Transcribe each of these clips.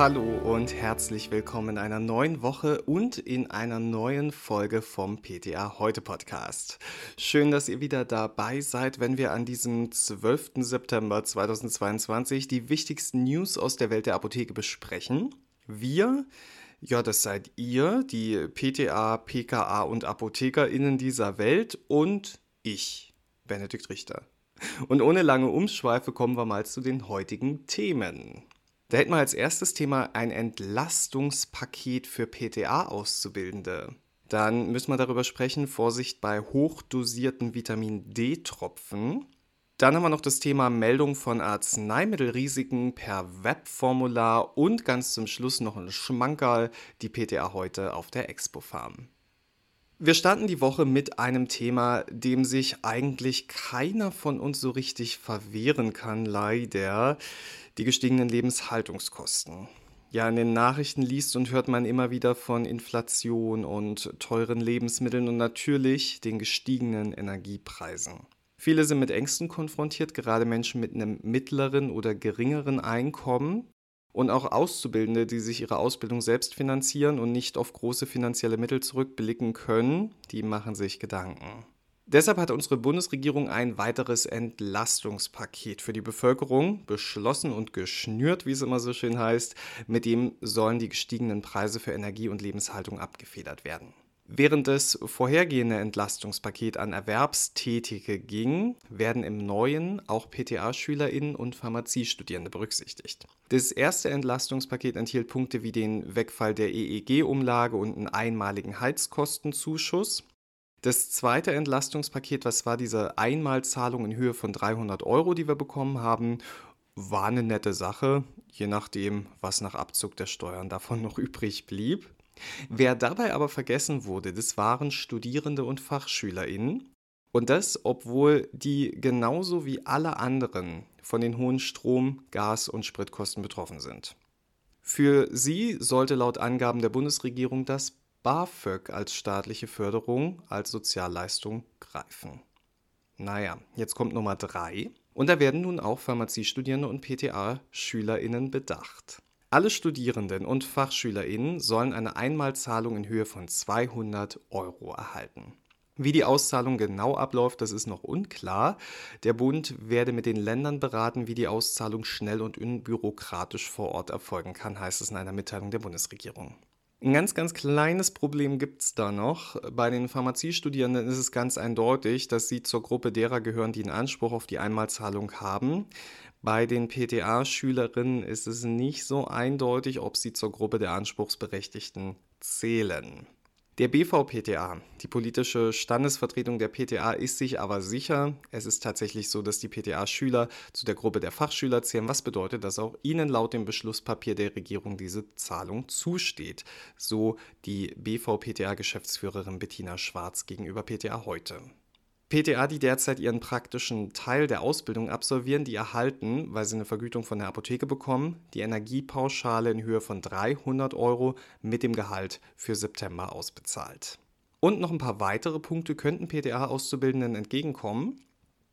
Hallo und herzlich willkommen in einer neuen Woche und in einer neuen Folge vom PTA Heute Podcast. Schön, dass ihr wieder dabei seid, wenn wir an diesem 12. September 2022 die wichtigsten News aus der Welt der Apotheke besprechen. Wir, ja, das seid ihr, die PTA, PKA und ApothekerInnen dieser Welt und ich, Benedikt Richter. Und ohne lange Umschweife kommen wir mal zu den heutigen Themen. Da hätten wir als erstes Thema ein Entlastungspaket für PTA-Auszubildende. Dann müssen wir darüber sprechen, Vorsicht bei hochdosierten Vitamin D-Tropfen. Dann haben wir noch das Thema Meldung von Arzneimittelrisiken per Webformular und ganz zum Schluss noch ein Schmankerl, die PTA heute auf der Expo Farm. Wir starten die Woche mit einem Thema, dem sich eigentlich keiner von uns so richtig verwehren kann, leider. Die gestiegenen Lebenshaltungskosten. Ja, in den Nachrichten liest und hört man immer wieder von Inflation und teuren Lebensmitteln und natürlich den gestiegenen Energiepreisen. Viele sind mit Ängsten konfrontiert, gerade Menschen mit einem mittleren oder geringeren Einkommen. Und auch Auszubildende, die sich ihre Ausbildung selbst finanzieren und nicht auf große finanzielle Mittel zurückblicken können, die machen sich Gedanken. Deshalb hat unsere Bundesregierung ein weiteres Entlastungspaket für die Bevölkerung beschlossen und geschnürt, wie es immer so schön heißt. Mit dem sollen die gestiegenen Preise für Energie und Lebenshaltung abgefedert werden. Während das vorhergehende Entlastungspaket an Erwerbstätige ging, werden im neuen auch PTA-SchülerInnen und Pharmaziestudierende berücksichtigt. Das erste Entlastungspaket enthielt Punkte wie den Wegfall der EEG-Umlage und einen einmaligen Heizkostenzuschuss. Das zweite Entlastungspaket, was war diese Einmalzahlung in Höhe von 300 Euro, die wir bekommen haben, war eine nette Sache, je nachdem, was nach Abzug der Steuern davon noch übrig blieb. Wer dabei aber vergessen wurde, das waren Studierende und FachschülerInnen. Und das, obwohl die genauso wie alle anderen von den hohen Strom-, Gas- und Spritkosten betroffen sind. Für sie sollte laut Angaben der Bundesregierung das BAföG als staatliche Förderung, als Sozialleistung greifen. Naja, jetzt kommt Nummer drei. Und da werden nun auch Pharmaziestudierende und PTA-SchülerInnen bedacht. Alle Studierenden und FachschülerInnen sollen eine Einmalzahlung in Höhe von 200 Euro erhalten. Wie die Auszahlung genau abläuft, das ist noch unklar. Der Bund werde mit den Ländern beraten, wie die Auszahlung schnell und unbürokratisch vor Ort erfolgen kann, heißt es in einer Mitteilung der Bundesregierung. Ein ganz, ganz kleines Problem gibt es da noch. Bei den Pharmaziestudierenden ist es ganz eindeutig, dass sie zur Gruppe derer gehören, die einen Anspruch auf die Einmalzahlung haben. Bei den PTA-Schülerinnen ist es nicht so eindeutig, ob sie zur Gruppe der Anspruchsberechtigten zählen. Der BVPTA, die politische Standesvertretung der PTA, ist sich aber sicher, es ist tatsächlich so, dass die PTA-Schüler zu der Gruppe der Fachschüler zählen, was bedeutet, dass auch ihnen laut dem Beschlusspapier der Regierung diese Zahlung zusteht. So die BVPTA-Geschäftsführerin Bettina Schwarz gegenüber PTA heute. PTA, die derzeit ihren praktischen Teil der Ausbildung absolvieren, die erhalten, weil sie eine Vergütung von der Apotheke bekommen, die Energiepauschale in Höhe von 300 Euro mit dem Gehalt für September ausbezahlt. Und noch ein paar weitere Punkte könnten PTA-Auszubildenden entgegenkommen.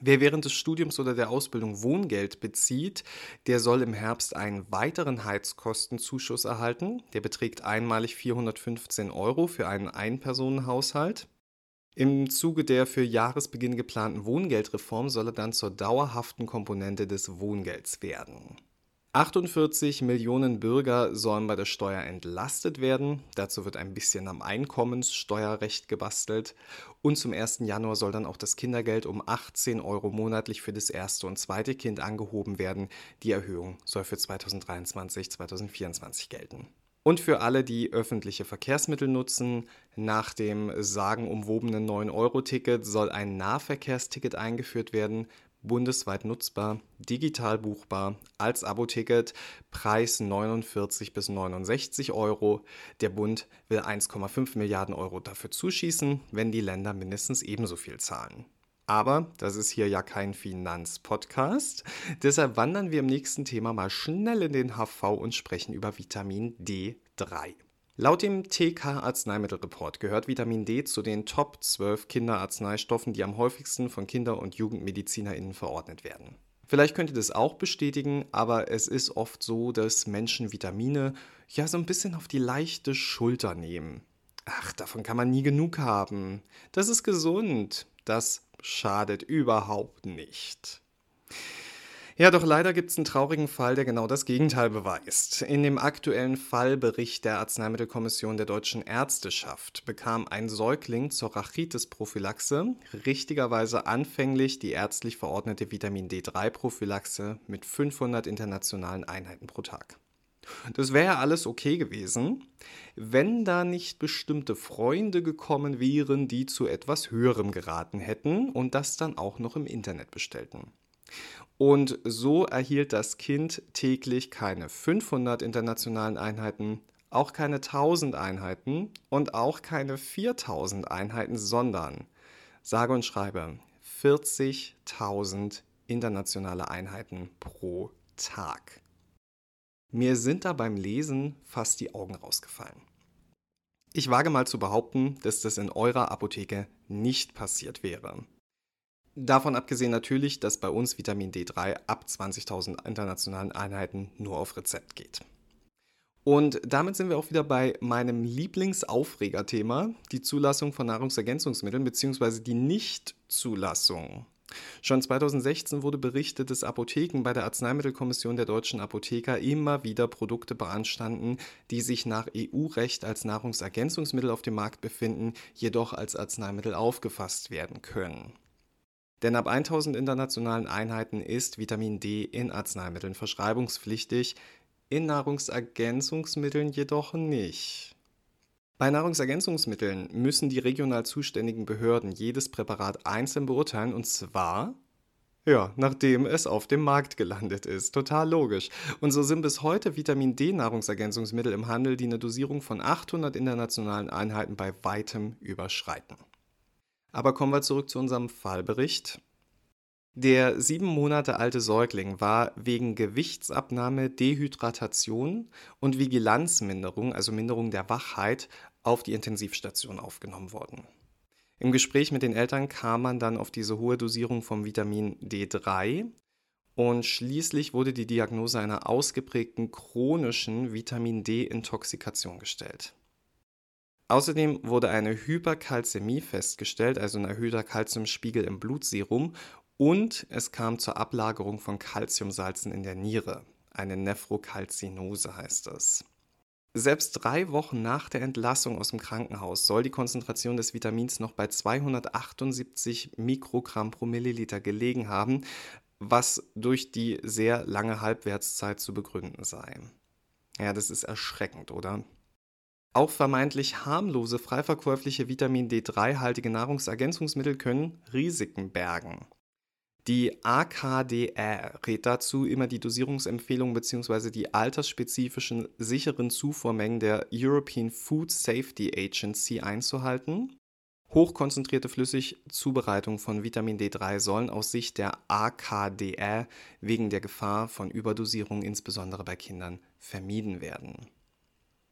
Wer während des Studiums oder der Ausbildung Wohngeld bezieht, der soll im Herbst einen weiteren Heizkostenzuschuss erhalten. Der beträgt einmalig 415 Euro für einen Einpersonenhaushalt. Im Zuge der für Jahresbeginn geplanten Wohngeldreform soll er dann zur dauerhaften Komponente des Wohngelds werden. 48 Millionen Bürger sollen bei der Steuer entlastet werden. Dazu wird ein bisschen am Einkommenssteuerrecht gebastelt. Und zum 1. Januar soll dann auch das Kindergeld um 18 Euro monatlich für das erste und zweite Kind angehoben werden. Die Erhöhung soll für 2023-2024 gelten. Und für alle, die öffentliche Verkehrsmittel nutzen, nach dem sagenumwobenen 9-Euro-Ticket soll ein Nahverkehrsticket eingeführt werden, bundesweit nutzbar, digital buchbar, als Abo-Ticket, Preis 49 bis 69 Euro. Der Bund will 1,5 Milliarden Euro dafür zuschießen, wenn die Länder mindestens ebenso viel zahlen. Aber das ist hier ja kein Finanzpodcast. Deshalb wandern wir im nächsten Thema mal schnell in den HV und sprechen über Vitamin D3. Laut dem TK Arzneimittelreport gehört Vitamin D zu den Top 12 Kinderarzneistoffen, die am häufigsten von Kinder- und Jugendmedizinerinnen verordnet werden. Vielleicht könnt ihr das auch bestätigen, aber es ist oft so, dass Menschen Vitamine ja so ein bisschen auf die leichte Schulter nehmen. Ach, davon kann man nie genug haben. Das ist gesund. Das schadet überhaupt nicht. Ja, doch leider gibt es einen traurigen Fall, der genau das Gegenteil beweist. In dem aktuellen Fallbericht der Arzneimittelkommission der deutschen Ärzteschaft bekam ein Säugling zur Rachitis-Prophylaxe richtigerweise anfänglich die ärztlich verordnete Vitamin D3-Prophylaxe mit 500 internationalen Einheiten pro Tag. Das wäre ja alles okay gewesen, wenn da nicht bestimmte Freunde gekommen wären, die zu etwas Höherem geraten hätten und das dann auch noch im Internet bestellten. Und so erhielt das Kind täglich keine 500 internationalen Einheiten, auch keine 1000 Einheiten und auch keine 4000 Einheiten, sondern sage und schreibe 40.000 internationale Einheiten pro Tag. Mir sind da beim Lesen fast die Augen rausgefallen. Ich wage mal zu behaupten, dass das in eurer Apotheke nicht passiert wäre. Davon abgesehen natürlich, dass bei uns Vitamin D3 ab 20.000 internationalen Einheiten nur auf Rezept geht. Und damit sind wir auch wieder bei meinem Lieblingsaufregerthema, die Zulassung von Nahrungsergänzungsmitteln bzw. die Nichtzulassung. Schon 2016 wurde berichtet, dass Apotheken bei der Arzneimittelkommission der deutschen Apotheker immer wieder Produkte beanstanden, die sich nach EU-Recht als Nahrungsergänzungsmittel auf dem Markt befinden, jedoch als Arzneimittel aufgefasst werden können. Denn ab 1000 internationalen Einheiten ist Vitamin D in Arzneimitteln verschreibungspflichtig, in Nahrungsergänzungsmitteln jedoch nicht. Bei Nahrungsergänzungsmitteln müssen die regional zuständigen Behörden jedes Präparat einzeln beurteilen und zwar ja, nachdem es auf dem Markt gelandet ist. Total logisch. Und so sind bis heute Vitamin D-Nahrungsergänzungsmittel im Handel, die eine Dosierung von 800 internationalen Einheiten bei weitem überschreiten. Aber kommen wir zurück zu unserem Fallbericht. Der sieben Monate alte Säugling war wegen Gewichtsabnahme, Dehydratation und Vigilanzminderung, also Minderung der Wachheit, auf die Intensivstation aufgenommen worden. Im Gespräch mit den Eltern kam man dann auf diese hohe Dosierung vom Vitamin D3 und schließlich wurde die Diagnose einer ausgeprägten chronischen Vitamin D-Intoxikation gestellt. Außerdem wurde eine Hyperkalzämie festgestellt, also ein erhöhter Kalziumspiegel im Blutserum, und es kam zur Ablagerung von Kalziumsalzen in der Niere. Eine Nephrokalzinose heißt es. Selbst drei Wochen nach der Entlassung aus dem Krankenhaus soll die Konzentration des Vitamins noch bei 278 Mikrogramm pro Milliliter gelegen haben, was durch die sehr lange Halbwertszeit zu begründen sei. Ja, das ist erschreckend, oder? Auch vermeintlich harmlose, freiverkäufliche Vitamin D3-haltige Nahrungsergänzungsmittel können Risiken bergen. Die AKDR rät dazu, immer die Dosierungsempfehlungen bzw. die altersspezifischen sicheren Zufuhrmengen der European Food Safety Agency einzuhalten. Hochkonzentrierte Flüssigzubereitung von Vitamin D3 sollen aus Sicht der AKDR wegen der Gefahr von Überdosierung insbesondere bei Kindern vermieden werden.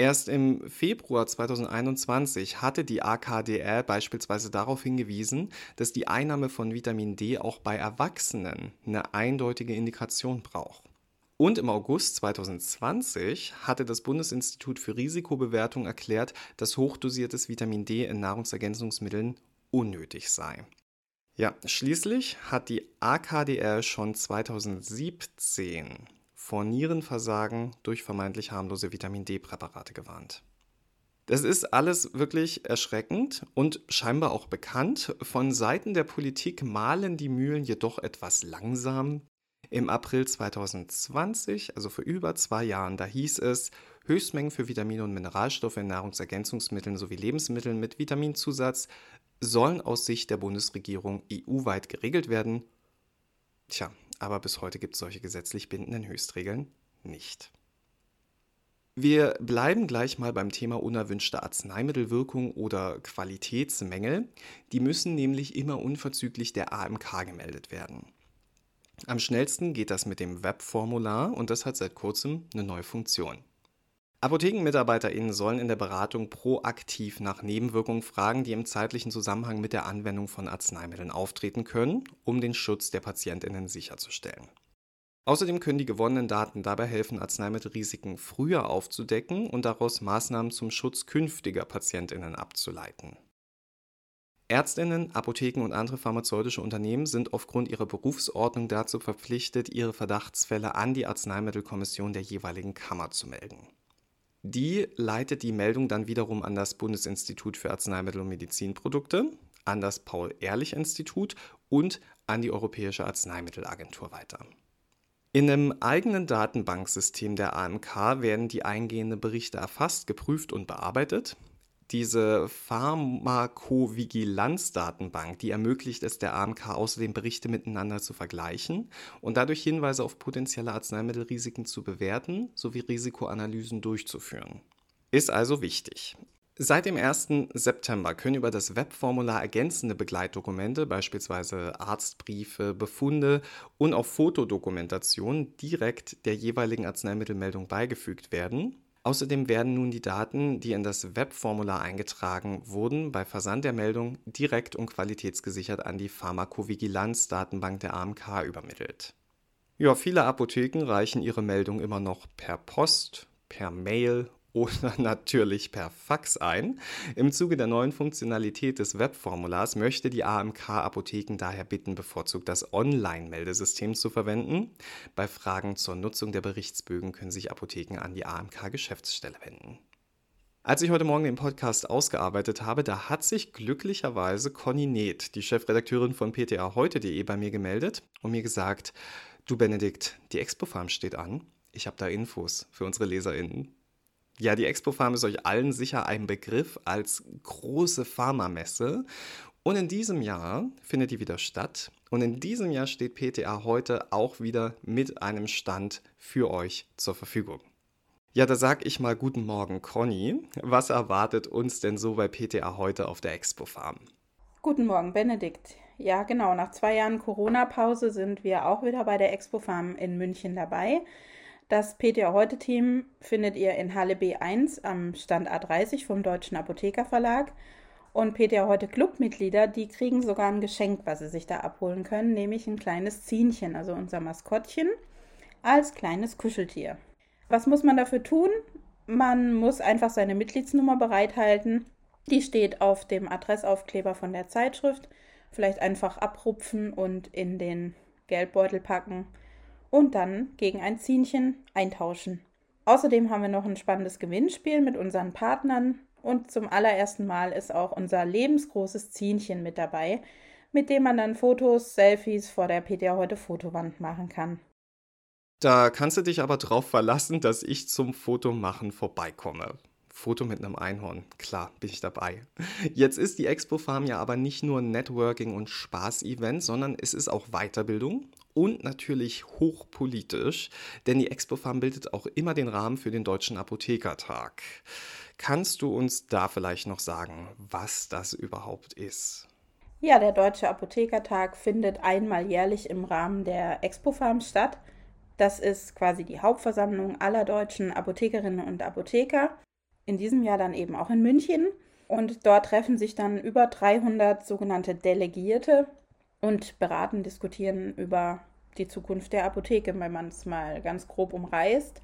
Erst im Februar 2021 hatte die AKDR beispielsweise darauf hingewiesen, dass die Einnahme von Vitamin D auch bei Erwachsenen eine eindeutige Indikation braucht. Und im August 2020 hatte das Bundesinstitut für Risikobewertung erklärt, dass hochdosiertes Vitamin D in Nahrungsergänzungsmitteln unnötig sei. Ja, schließlich hat die AKDR schon 2017 vor Nierenversagen durch vermeintlich harmlose Vitamin D-Präparate gewarnt. Das ist alles wirklich erschreckend und scheinbar auch bekannt. Von Seiten der Politik malen die Mühlen jedoch etwas langsam. Im April 2020, also vor über zwei Jahren, da hieß es, Höchstmengen für Vitamine und Mineralstoffe in Nahrungsergänzungsmitteln sowie Lebensmitteln mit Vitaminzusatz sollen aus Sicht der Bundesregierung EU-weit geregelt werden. Tja, aber bis heute gibt es solche gesetzlich bindenden Höchstregeln nicht. Wir bleiben gleich mal beim Thema unerwünschte Arzneimittelwirkung oder Qualitätsmängel. Die müssen nämlich immer unverzüglich der AMK gemeldet werden. Am schnellsten geht das mit dem Webformular und das hat seit kurzem eine neue Funktion. ApothekenmitarbeiterInnen sollen in der Beratung proaktiv nach Nebenwirkungen fragen, die im zeitlichen Zusammenhang mit der Anwendung von Arzneimitteln auftreten können, um den Schutz der PatientInnen sicherzustellen. Außerdem können die gewonnenen Daten dabei helfen, Arzneimittelrisiken früher aufzudecken und daraus Maßnahmen zum Schutz künftiger PatientInnen abzuleiten. Ärztinnen, Apotheken und andere pharmazeutische Unternehmen sind aufgrund ihrer Berufsordnung dazu verpflichtet, ihre Verdachtsfälle an die Arzneimittelkommission der jeweiligen Kammer zu melden. Die leitet die Meldung dann wiederum an das Bundesinstitut für Arzneimittel und Medizinprodukte, an das Paul-Ehrlich-Institut und an die Europäische Arzneimittelagentur weiter. In einem eigenen Datenbanksystem der AMK werden die eingehenden Berichte erfasst, geprüft und bearbeitet. Diese Pharmakovigilanz-Datenbank, die ermöglicht es der AMK außerdem Berichte miteinander zu vergleichen und dadurch Hinweise auf potenzielle Arzneimittelrisiken zu bewerten sowie Risikoanalysen durchzuführen. Ist also wichtig. Seit dem 1. September können über das Webformular ergänzende Begleitdokumente, beispielsweise Arztbriefe, Befunde und auch Fotodokumentation direkt der jeweiligen Arzneimittelmeldung beigefügt werden. Außerdem werden nun die Daten, die in das Webformular eingetragen wurden, bei Versand der Meldung direkt und qualitätsgesichert an die Pharmakovigilanz-Datenbank der AMK übermittelt. Ja, viele Apotheken reichen ihre Meldung immer noch per Post, per Mail oder natürlich per Fax ein. Im Zuge der neuen Funktionalität des Webformulars möchte die AMK Apotheken daher bitten, bevorzugt das Online-Meldesystem zu verwenden. Bei Fragen zur Nutzung der Berichtsbögen können sich Apotheken an die AMK Geschäftsstelle wenden. Als ich heute Morgen den Podcast ausgearbeitet habe, da hat sich glücklicherweise Conny Neth, die Chefredakteurin von pta heute.de, bei mir gemeldet und mir gesagt, du Benedikt, die Expo Farm steht an. Ich habe da Infos für unsere LeserInnen. Ja, die Expo Farm ist euch allen sicher ein Begriff als große Pharmamesse. Und in diesem Jahr findet die wieder statt. Und in diesem Jahr steht PTA heute auch wieder mit einem Stand für euch zur Verfügung. Ja, da sag ich mal guten Morgen, Conny. Was erwartet uns denn so bei PTA heute auf der Expo Farm? Guten Morgen, Benedikt. Ja, genau. Nach zwei Jahren Corona-Pause sind wir auch wieder bei der Expo Farm in München dabei. Das PTA Heute Team findet ihr in Halle B1 am Stand A30 vom Deutschen Apotheker Verlag. Und PTA Heute Clubmitglieder, die kriegen sogar ein Geschenk, was sie sich da abholen können, nämlich ein kleines Zienchen, also unser Maskottchen, als kleines Kuscheltier. Was muss man dafür tun? Man muss einfach seine Mitgliedsnummer bereithalten. Die steht auf dem Adressaufkleber von der Zeitschrift. Vielleicht einfach abrupfen und in den Geldbeutel packen und dann gegen ein Zienchen eintauschen. Außerdem haben wir noch ein spannendes Gewinnspiel mit unseren Partnern und zum allerersten Mal ist auch unser lebensgroßes Zienchen mit dabei, mit dem man dann Fotos, Selfies vor der PTA heute Fotowand machen kann. Da kannst du dich aber drauf verlassen, dass ich zum Fotomachen vorbeikomme. Foto mit einem Einhorn. Klar, bin ich dabei. Jetzt ist die Expo Farm ja aber nicht nur Networking und Spaß-Event, sondern es ist auch Weiterbildung und natürlich hochpolitisch, denn die Expo Farm bildet auch immer den Rahmen für den Deutschen Apothekertag. Kannst du uns da vielleicht noch sagen, was das überhaupt ist? Ja, der Deutsche Apothekertag findet einmal jährlich im Rahmen der Expo Farm statt. Das ist quasi die Hauptversammlung aller deutschen Apothekerinnen und Apotheker in diesem Jahr dann eben auch in München. Und dort treffen sich dann über 300 sogenannte Delegierte und beraten, diskutieren über die Zukunft der Apotheke, wenn man es mal ganz grob umreißt.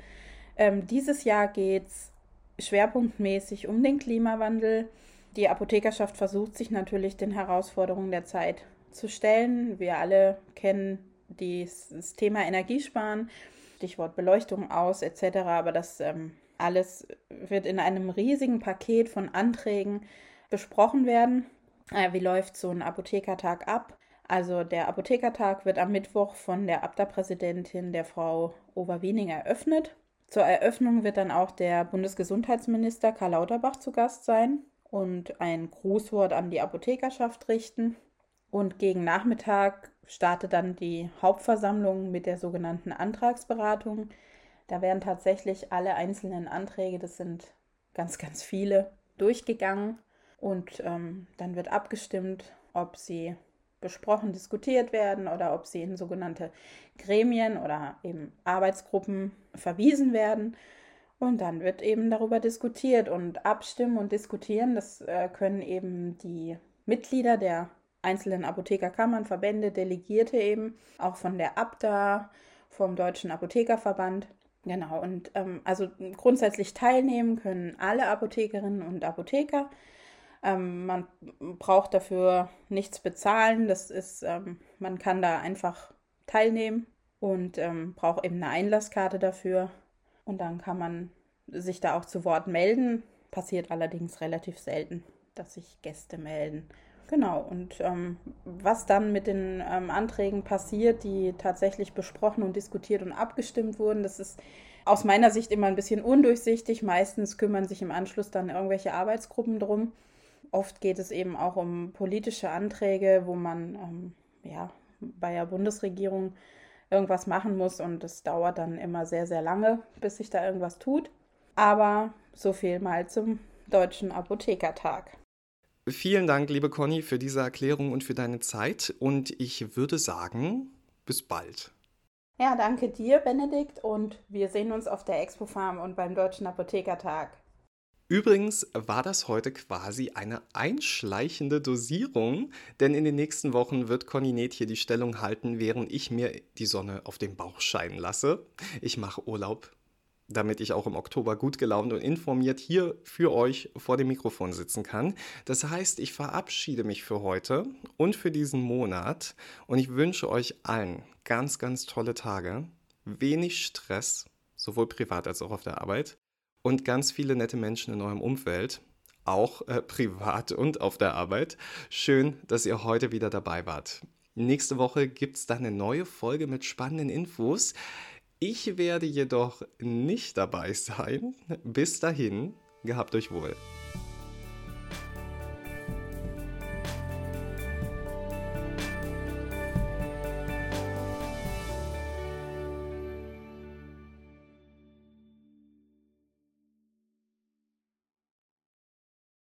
Ähm, dieses Jahr geht es schwerpunktmäßig um den Klimawandel. Die Apothekerschaft versucht sich natürlich den Herausforderungen der Zeit zu stellen. Wir alle kennen das Thema Energiesparen, Stichwort Beleuchtung aus etc. Aber das ähm, alles wird in einem riesigen Paket von Anträgen besprochen werden. Äh, wie läuft so ein Apothekertag ab? Also der Apothekertag wird am Mittwoch von der Abda-Präsidentin, der Frau Overwiening, eröffnet. Zur Eröffnung wird dann auch der Bundesgesundheitsminister Karl Lauterbach zu Gast sein und ein Grußwort an die Apothekerschaft richten. Und gegen Nachmittag startet dann die Hauptversammlung mit der sogenannten Antragsberatung. Da werden tatsächlich alle einzelnen Anträge, das sind ganz, ganz viele, durchgegangen und ähm, dann wird abgestimmt, ob sie besprochen, diskutiert werden oder ob sie in sogenannte Gremien oder eben Arbeitsgruppen verwiesen werden. Und dann wird eben darüber diskutiert und abstimmen und diskutieren. Das äh, können eben die Mitglieder der einzelnen Apothekerkammern, Verbände, Delegierte eben, auch von der ABDA, vom Deutschen Apothekerverband. Genau, und ähm, also grundsätzlich teilnehmen können alle Apothekerinnen und Apotheker. Ähm, man braucht dafür nichts bezahlen. Das ist, ähm, man kann da einfach teilnehmen und ähm, braucht eben eine Einlasskarte dafür. Und dann kann man sich da auch zu Wort melden. Passiert allerdings relativ selten, dass sich Gäste melden. Genau, und ähm, was dann mit den ähm, Anträgen passiert, die tatsächlich besprochen und diskutiert und abgestimmt wurden, das ist aus meiner Sicht immer ein bisschen undurchsichtig. Meistens kümmern sich im Anschluss dann irgendwelche Arbeitsgruppen drum. Oft geht es eben auch um politische Anträge, wo man ähm, ja, bei der Bundesregierung irgendwas machen muss und es dauert dann immer sehr, sehr lange, bis sich da irgendwas tut. Aber so viel mal zum Deutschen Apothekertag. Vielen Dank, liebe Conny, für diese Erklärung und für deine Zeit. Und ich würde sagen, bis bald. Ja, danke dir, Benedikt. Und wir sehen uns auf der Expo Farm und beim Deutschen Apothekertag. Übrigens war das heute quasi eine einschleichende Dosierung, denn in den nächsten Wochen wird Conny hier die Stellung halten, während ich mir die Sonne auf den Bauch scheinen lasse. Ich mache Urlaub damit ich auch im Oktober gut gelaunt und informiert hier für euch vor dem Mikrofon sitzen kann. Das heißt, ich verabschiede mich für heute und für diesen Monat und ich wünsche euch allen ganz, ganz tolle Tage, wenig Stress, sowohl privat als auch auf der Arbeit und ganz viele nette Menschen in eurem Umfeld, auch äh, privat und auf der Arbeit. Schön, dass ihr heute wieder dabei wart. Nächste Woche gibt es dann eine neue Folge mit spannenden Infos. Ich werde jedoch nicht dabei sein. Bis dahin, gehabt euch wohl.